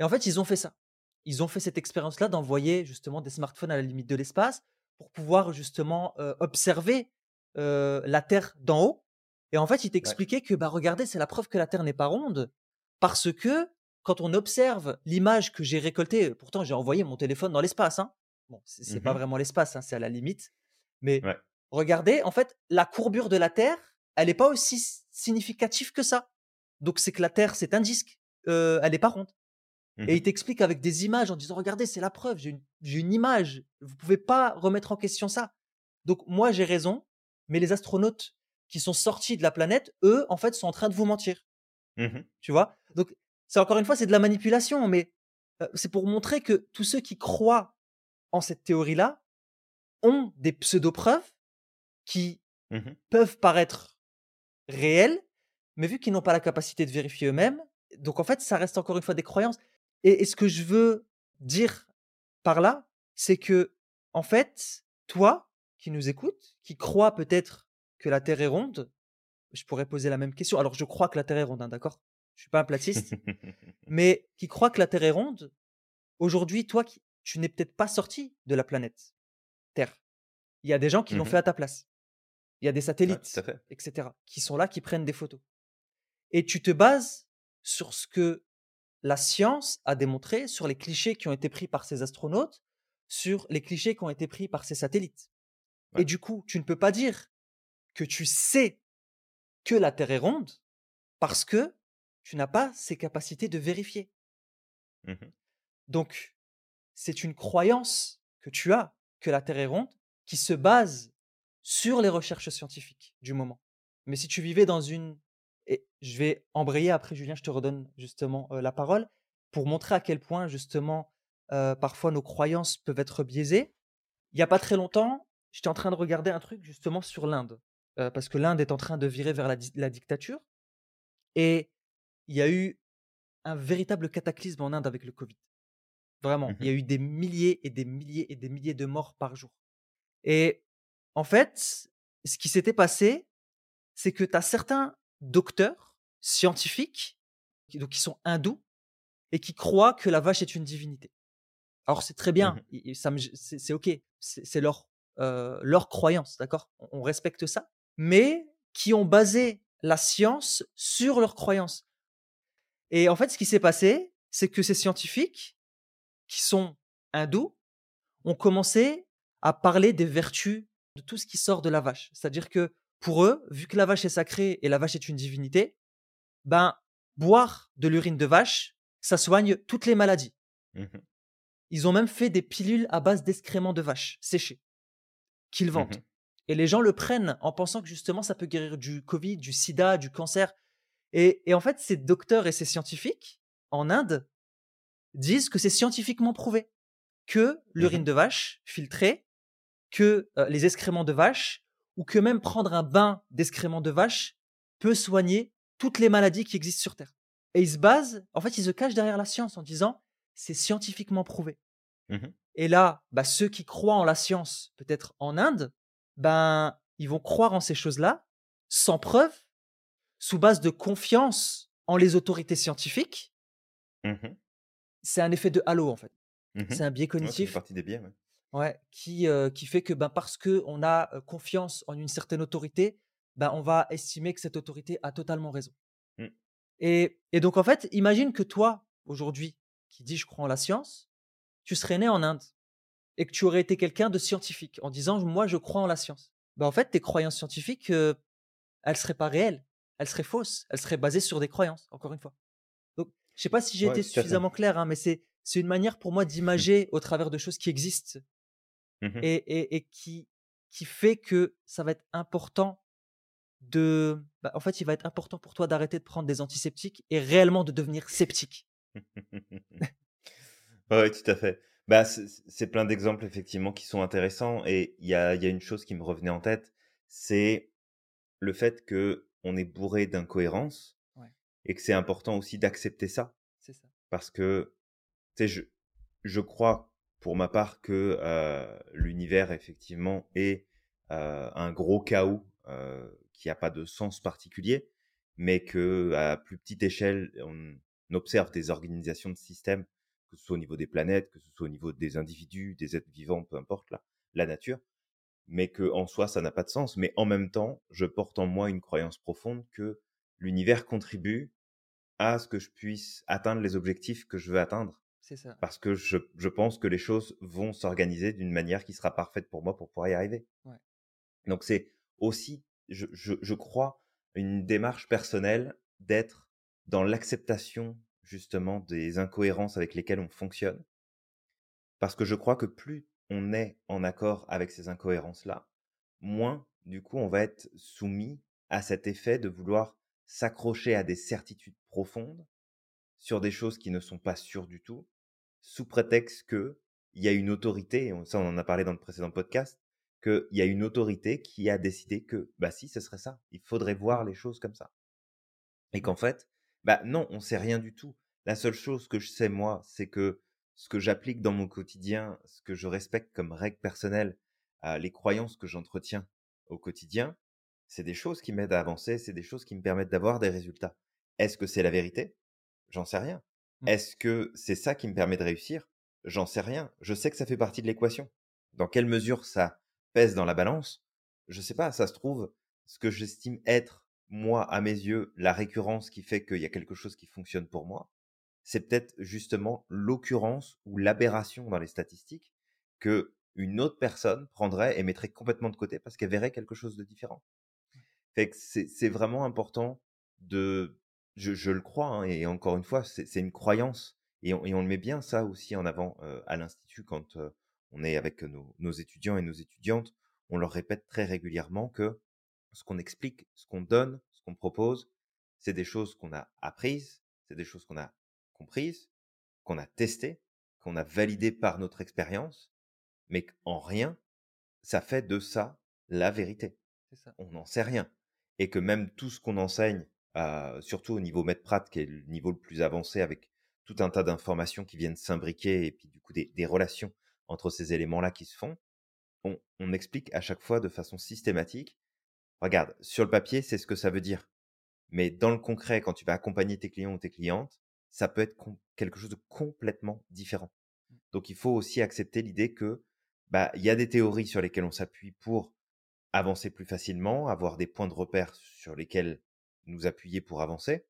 A: Et en fait, ils ont fait ça. Ils ont fait cette expérience-là d'envoyer justement des smartphones à la limite de l'espace pour pouvoir justement euh, observer la Terre d'en haut. Et en fait, ils
B: Ouais.
A: t'expliquaient que, bah, regardez, c'est la preuve que la Terre n'est pas ronde parce que quand on observe l'image que j'ai récoltée, pourtant j'ai envoyé mon téléphone dans l'espace, hein. Bon, c'est c'est pas
B: Mmh
A: vraiment l'espace, hein, c'est à la limite. Mais
B: Ouais.
A: regardez, en fait, la courbure de la Terre, elle n'est pas aussi significative que ça. Donc c'est que la Terre, c'est un disque, euh, elle n'est pas ronde. Et il
B: Mmh
A: t'explique avec des images en disant, regardez, c'est la preuve, j'ai une, image, vous pouvez pas remettre en question ça. Donc moi j'ai raison, mais les astronautes qui sont sortis de la planète, eux, en fait, sont en train de vous mentir.
B: Mmh
A: Tu vois? Donc, c'est encore une fois, c'est de la manipulation, mais c'est pour montrer que tous ceux qui croient en cette théorie-là ont des pseudo-preuves qui
B: Mmh
A: peuvent paraître réelles, mais vu qu'ils n'ont pas la capacité de vérifier eux-mêmes, donc en fait, ça reste encore une fois des croyances. Et, et ce que je veux dire par là, c'est que, en fait, toi qui nous écoutes, qui crois peut-être que la Terre est ronde, je pourrais poser la même question. Alors, je crois que la Terre est ronde, hein, d'accord? Je suis pas un platiste, mais qui croit que la Terre est ronde, aujourd'hui, toi, tu n'es peut-être pas sorti de la planète Terre. Il y a des gens qui l'ont
B: Mmh
A: fait à ta place. Il y a des satellites, etc., qui sont là, qui prennent des photos. Et tu te bases sur ce que la science a démontré, sur les clichés qui ont été pris par ces astronautes, sur les clichés qui ont été pris par ces satellites. Et du coup, tu ne peux pas dire que tu sais que la Terre est ronde parce que tu n'as pas ces capacités de vérifier.
B: Mmh
A: Donc, c'est une croyance que tu as que la Terre est ronde qui se base sur les recherches scientifiques du moment. Mais si tu vivais dans une... Et je vais embrayer après, Julien, je te redonne justement euh, la parole pour montrer à quel point justement euh, parfois nos croyances peuvent être biaisées. Il n'y a pas très longtemps, j'étais en train de regarder un truc justement sur l'Inde, euh, parce que l'Inde est en train de virer vers la, di- la dictature. Et il y a eu un véritable cataclysme en Inde avec le Covid. Vraiment, il y
B: Mmh
A: a eu des milliers et des milliers et des milliers de morts par jour. Et en fait, ce qui s'était passé, c'est que tu as certains docteurs scientifiques, qui, donc qui sont hindous, et qui croient que la vache est une divinité. Alors c'est très bien,
B: Mmh
A: me- c'est ok, c'est c'est leur, euh, leur croyance, d'accord? On, on respecte ça, mais qui ont basé la science sur leur croyance. Et en fait, ce qui s'est passé, c'est que ces scientifiques, qui sont hindous, ont commencé à parler des vertus de tout ce qui sort de la vache. C'est-à-dire que pour eux, vu que la vache est sacrée et la vache est une divinité, ben boire de l'urine de vache, ça soigne toutes les maladies.
B: Mmh
A: Ils ont même fait des pilules à base d'excréments de vache séchés qu'ils
B: Mmh
A: vendent. Et les gens le prennent en pensant que justement ça peut guérir du Covid, du sida, du cancer. Et, et en fait, ces docteurs et ces scientifiques en Inde disent que c'est scientifiquement prouvé que l'urine
B: Mmh
A: de vache filtrée, que euh, les excréments de vache, ou que même prendre un bain d'excréments de vache peut soigner toutes les maladies qui existent sur Terre. Et ils se basent, en fait, ils se cachent derrière la science en disant c'est scientifiquement prouvé.
B: Mmh
A: Et là, bah, ceux qui croient en la science, peut-être en Inde, ben, ils vont croire en ces choses-là, sans preuve, sous base de confiance en les autorités scientifiques.
B: Mmh
A: C'est un effet de halo, en fait.
B: Mmh
A: C'est un biais
B: Ouais,
A: cognitif
B: partie des biais, ouais.
A: ouais, qui, euh, qui fait que ben, parce qu'on a confiance en une certaine autorité, ben, on va estimer que cette autorité a totalement raison.
B: Mmh.
A: Et, et donc, en fait, imagine que toi, aujourd'hui, qui dis je crois en la science, tu serais né en Inde et que tu aurais été quelqu'un de scientifique en disant moi je crois en la science. Ben, en fait, tes croyances scientifiques, euh, elles seraient pas réelles, elles seraient fausses, elles seraient basées sur des croyances, encore une fois. Donc, je sais pas si j'ai
B: Ouais,
A: été suffisamment clair, hein, mais c'est c'est une manière pour moi d'imager au travers de choses qui existent
B: Mmh
A: et, et, et qui, qui fait que ça va être important de. bah, en fait, il va être important pour toi d'arrêter de prendre des antiseptiques et réellement de devenir sceptique.
B: Ouais, tout à fait. Bah, c'est c'est plein d'exemples effectivement qui sont intéressants et il y a, il y a une chose qui me revenait en tête, c'est le fait que on est bourré d'incohérences
A: Ouais.
B: et que c'est important aussi d'accepter ça
A: C'est ça.
B: parce que tu sais, je, je crois pour ma part que euh, l'univers effectivement est euh, un gros chaos euh, qui n'a pas de sens particulier, mais que à plus petite échelle, on observe des organisations de systèmes, que ce soit au niveau des planètes, que ce soit au niveau des individus, des êtres vivants, peu importe la, la nature, mais que en soi ça n'a pas de sens. Mais en même temps, je porte en moi une croyance profonde que l'univers contribue à ce que je puisse atteindre les objectifs que je veux atteindre
A: C'est ça.
B: parce que je, je pense que les choses vont s'organiser d'une manière qui sera parfaite pour moi pour pouvoir y arriver.
A: Ouais.
B: Donc c'est aussi, je, je, je crois, une démarche personnelle d'être dans l'acceptation justement des incohérences avec lesquelles on fonctionne, parce que je crois que plus on est en accord avec ces incohérences-là, moins du coup on va être soumis à cet effet de vouloir s'accrocher à des certitudes profondes sur des choses qui ne sont pas sûres du tout, sous prétexte que il y a une autorité, ça on en a parlé dans le précédent podcast, qu'il y a une autorité qui a décidé que, bah si, ce serait ça. Il faudrait voir les choses comme ça. Et qu'en fait, bah non, on sait rien du tout. La seule chose que je sais moi, c'est que ce que j'applique dans mon quotidien, ce que je respecte comme règle personnelle, euh, les croyances que j'entretiens au quotidien, c'est des choses qui m'aident à avancer, c'est des choses qui me permettent d'avoir des résultats. Est-ce que c'est la vérité? J'en sais rien.
A: Mm.
B: Est-ce que c'est ça qui me permet de réussir? J'en sais rien. Je sais que ça fait partie de l'équation. Dans quelle mesure ça pèse dans la balance? Je sais pas. Ça se trouve, ce que j'estime être, moi, à mes yeux, la récurrence qui fait qu'il y a quelque chose qui fonctionne pour moi, c'est peut-être justement l'occurrence ou l'aberration dans les statistiques que une autre personne prendrait et mettrait complètement de côté parce qu'elle verrait quelque chose de différent. Fait que c'est vraiment important de, je, je le crois, hein, et encore une fois, c'est c'est une croyance, et on, et on le met bien ça aussi en avant euh, à l'institut quand euh, on est avec nos, nos étudiants et nos étudiantes, on leur répète très régulièrement que ce qu'on explique, ce qu'on donne, ce qu'on propose, c'est des choses qu'on a apprises, c'est des choses qu'on a comprises, qu'on a testées, qu'on a validées par notre expérience, mais qu'en rien, ça fait de ça la vérité
A: ça.
B: on n'en sait rien. Et que même tout ce qu'on enseigne, euh, surtout au niveau maître prat, qui est le niveau le plus avancé, avec tout un tas d'informations qui viennent s'imbriquer et puis du coup des, des relations entre ces éléments-là qui se font, on, on explique à chaque fois de façon systématique. Regarde, sur le papier, c'est ce que ça veut dire. Mais dans le concret, quand tu vas accompagner tes clients ou tes clientes, ça peut être quelque chose de complètement différent. Donc il faut aussi accepter l'idée que bah il y a des théories sur lesquelles on s'appuie pour avancer plus facilement, avoir des points de repère sur lesquels nous appuyer pour avancer,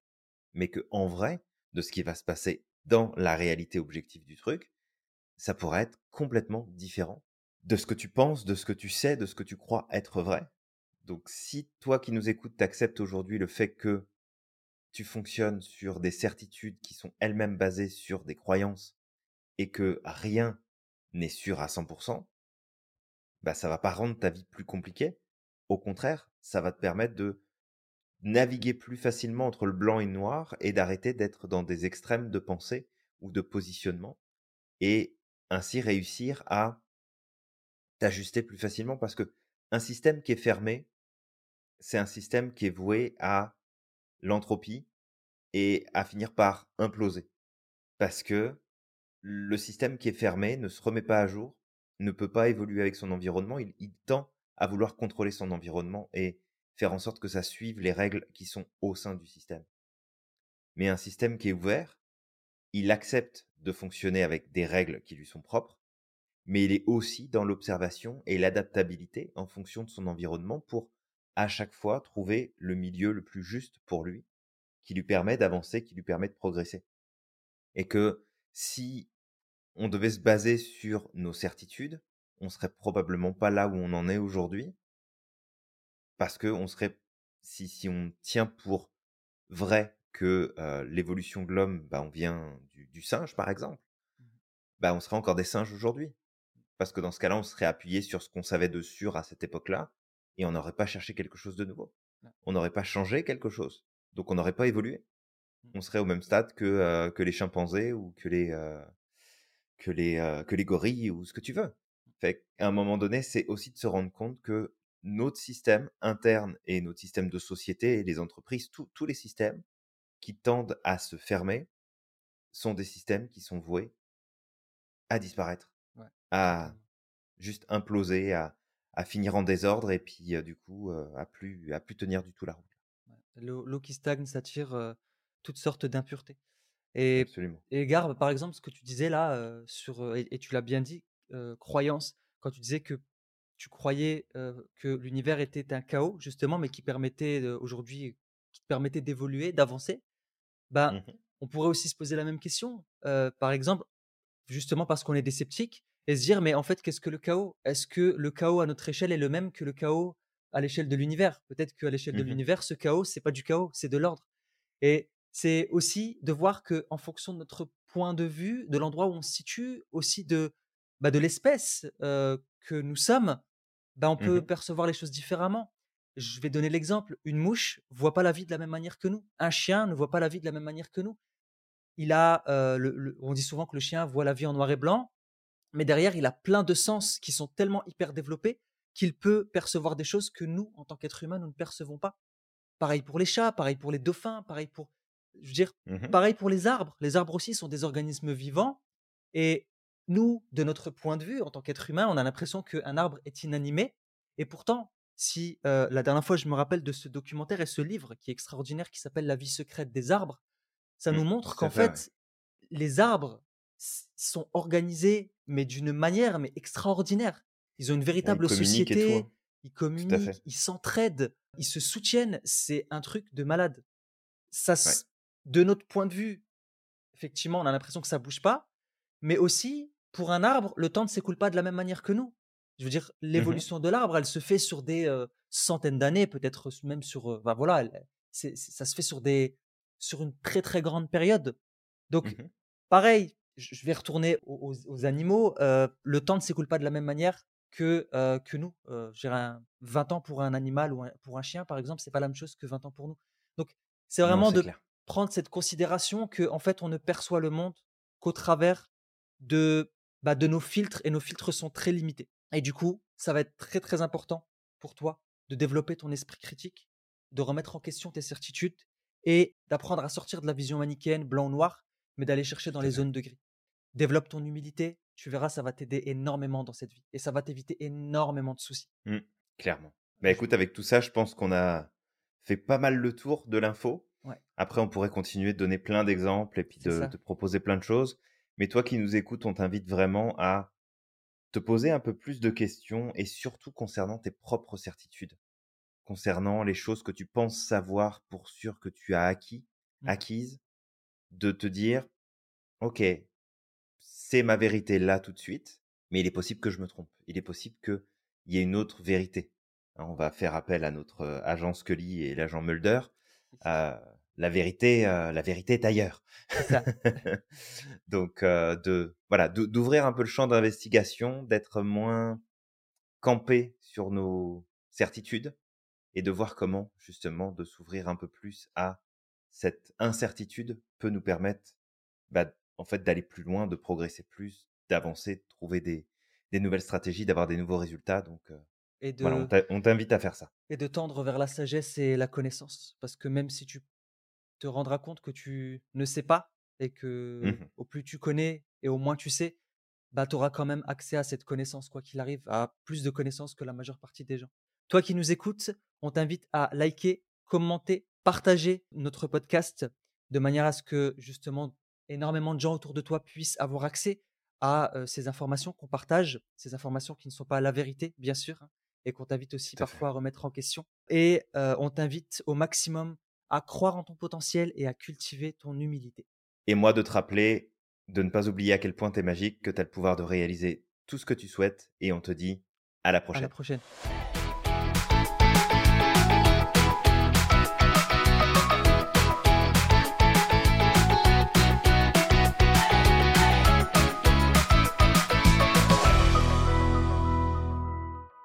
B: mais que en vrai, de ce qui va se passer dans la réalité objective du truc, ça pourrait être complètement différent de ce que tu penses, de ce que tu sais, de ce que tu crois être vrai. Donc si toi qui nous écoutes, t'acceptes aujourd'hui le fait que tu fonctionnes sur des certitudes qui sont elles-mêmes basées sur des croyances et que rien n'est sûr à 100%, bah ça va pas rendre ta vie plus compliquée. Au contraire, ça va te permettre de naviguer plus facilement entre le blanc et le noir et d'arrêter d'être dans des extrêmes de pensée ou de positionnement et ainsi réussir à t'ajuster plus facilement parce que un système qui est fermé, c'est un système qui est voué à l'entropie et à finir par imploser. Parce que le système qui est fermé ne se remet pas à jour, ne peut pas évoluer avec son environnement, il, tend à vouloir contrôler son environnement et faire en sorte que ça suive les règles qui sont au sein du système. Mais un système qui est ouvert, il accepte de fonctionner avec des règles qui lui sont propres, mais il est aussi dans l'observation et l'adaptabilité en fonction de son environnement pour à chaque fois trouver le milieu le plus juste pour lui, qui lui permet d'avancer, qui lui permet de progresser. Et que si on devait se baser sur nos certitudes, on serait probablement pas là où on en est aujourd'hui, parce que on serait, si, si on tient pour vrai que l'évolution de l'homme, bah, on vient du, singe, par exemple, mmh bah, on serait encore des singes aujourd'hui. Parce que dans ce cas-là, on serait appuyé sur ce qu'on savait de sûr à cette époque-là, et on n'aurait pas cherché quelque chose de nouveau. On n'aurait pas changé quelque chose. Donc on n'aurait pas évolué. Mmh. On serait au même stade que, que les chimpanzés ou que les, que, les, que les gorilles ou ce que tu veux. Mmh. Fait à un moment donné, c'est aussi de se rendre compte que notre système interne et notre système de société et les entreprises, tous les systèmes qui tendent à se fermer sont des systèmes qui sont voués à disparaître, à juste imploser, à, à, finir en désordre et puis du coup à plus à plus tenir du tout la route.
A: L'eau qui stagne, ça tire toutes sortes d'impuretés. Et, et Garbe, par exemple, ce que tu disais là sur et, tu l'as bien dit, croyance, quand tu disais que tu croyais que l'univers était un chaos justement, mais qui permettait aujourd'hui, qui te permettait d'évoluer, d'avancer. Ben, mmh on pourrait aussi se poser la même question. par exemple, justement parce qu'on est des sceptiques, et se dire mais en fait qu'est-ce que le chaos? Est-ce que le chaos à notre échelle est le même que le chaos à l'échelle de l'univers? Peut-être qu'à l'échelle de mmh l'univers, ce chaos c'est pas du chaos, c'est de l'ordre. Et c'est aussi de voir que en fonction de notre point de vue, de l'endroit où on se situe, aussi de bah, de l'espèce que nous sommes, bah, on mmh peut percevoir les choses différemment. Je vais donner l'exemple. Une mouche voit pas la vie de la même manière que nous. Un chien ne voit pas la vie de la même manière que nous. Il a, le, on dit souvent que le chien voit la vie en noir et blanc, mais derrière, il a plein de sens qui sont tellement hyper développés qu'il peut percevoir des choses que nous, en tant qu'êtres humains, nous ne percevons pas. Pareil pour les chats, pareil pour les dauphins, pareil pour, je veux dire, mmh pareil pour les arbres. Les arbres aussi sont des organismes vivants et nous, de notre point de vue, en tant qu'être humain, on a l'impression qu'un arbre est inanimé. Et pourtant, si la dernière fois je me rappelle de ce documentaire et ce livre qui est extraordinaire, qui s'appelle La vie secrète des arbres, ça nous mmh, montre qu'en fait, les arbres sont organisés, mais d'une manière mais extraordinaire. Ils ont une véritable société, ils communiquent, ils s'entraident, ils se soutiennent. C'est un truc de malade. Ça, de notre point de vue, effectivement, on a l'impression que ça bouge pas, mais aussi pour un arbre, le temps ne s'écoule pas de la même manière que nous. Je veux dire, mmh l'évolution de l'arbre, elle se fait sur des centaines d'années, peut-être même sur. Bah voilà, ça se fait sur, des, sur une très très grande période. Donc, mmh pareil, je vais retourner aux, animaux. le temps ne s'écoule pas de la même manière que, que nous. J'ai 20 ans pour un animal ou pour un chien, par exemple, c'est pas la même chose que 20 ans pour nous. Donc, c'est vraiment de prendre cette considération que, en fait, on ne perçoit le monde qu'au travers de bah, de nos filtres et nos filtres sont très limités. Et du coup, ça va être très très important pour toi de développer ton esprit critique, de remettre en question tes certitudes et d'apprendre à sortir de la vision manichéenne blanc-noir, mais d'aller chercher dans les zones de gris. Développe ton humilité, tu verras, ça va t'aider énormément dans cette vie et ça va t'éviter énormément de soucis.
B: Mmh, clairement. Bah écoute, avec tout ça, je pense qu'on a fait pas mal le tour de l'info. Après, on pourrait continuer de donner plein d'exemples et puis de, de, proposer plein de choses. Mais toi qui nous écoutes, on t'invite vraiment à te poser un peu plus de questions et surtout concernant tes propres certitudes, concernant les choses que tu penses savoir pour sûr que tu as acquis, mmh. acquises, de te dire, OK, c'est ma vérité là tout de suite, mais il est possible que je me trompe. Il est possible qu'il y ait une autre vérité. Hein, on va faire appel à notre euh, agent Scully et l'agent Mulder. Euh, la vérité, euh, la vérité est ailleurs. Donc, de voilà, d'ouvrir un peu le champ d'investigation, d'être moins campé sur nos certitudes et de voir comment justement de s'ouvrir un peu plus à cette incertitude peut nous permettre bah, en fait d'aller plus loin, de progresser plus, d'avancer, de trouver des, des nouvelles stratégies, d'avoir des nouveaux résultats. Donc et de, voilà, on t'invite à faire ça.
A: Et de tendre vers la sagesse et la connaissance. Parce que même si tu te rendras compte que tu ne sais pas et que mmh au plus tu connais et au moins tu sais, bah, tu auras quand même accès à cette connaissance, quoi qu'il arrive, à plus de connaissances que la majeure partie des gens. Toi qui nous écoutes, on t'invite à liker, commenter, partager notre podcast de manière à ce que justement énormément de gens autour de toi puissent avoir accès à ces informations qu'on partage, ces informations qui ne sont pas la vérité, bien sûr, hein, et qu'on t'invite aussi parfois à remettre en question. Et on t'invite au maximum à croire en ton potentiel et à cultiver ton humilité.
B: Et moi, de te rappeler de ne pas oublier à quel point tu es magique, que tu as le pouvoir de réaliser tout ce que tu souhaites, et on te dit à la prochaine. À
A: la prochaine.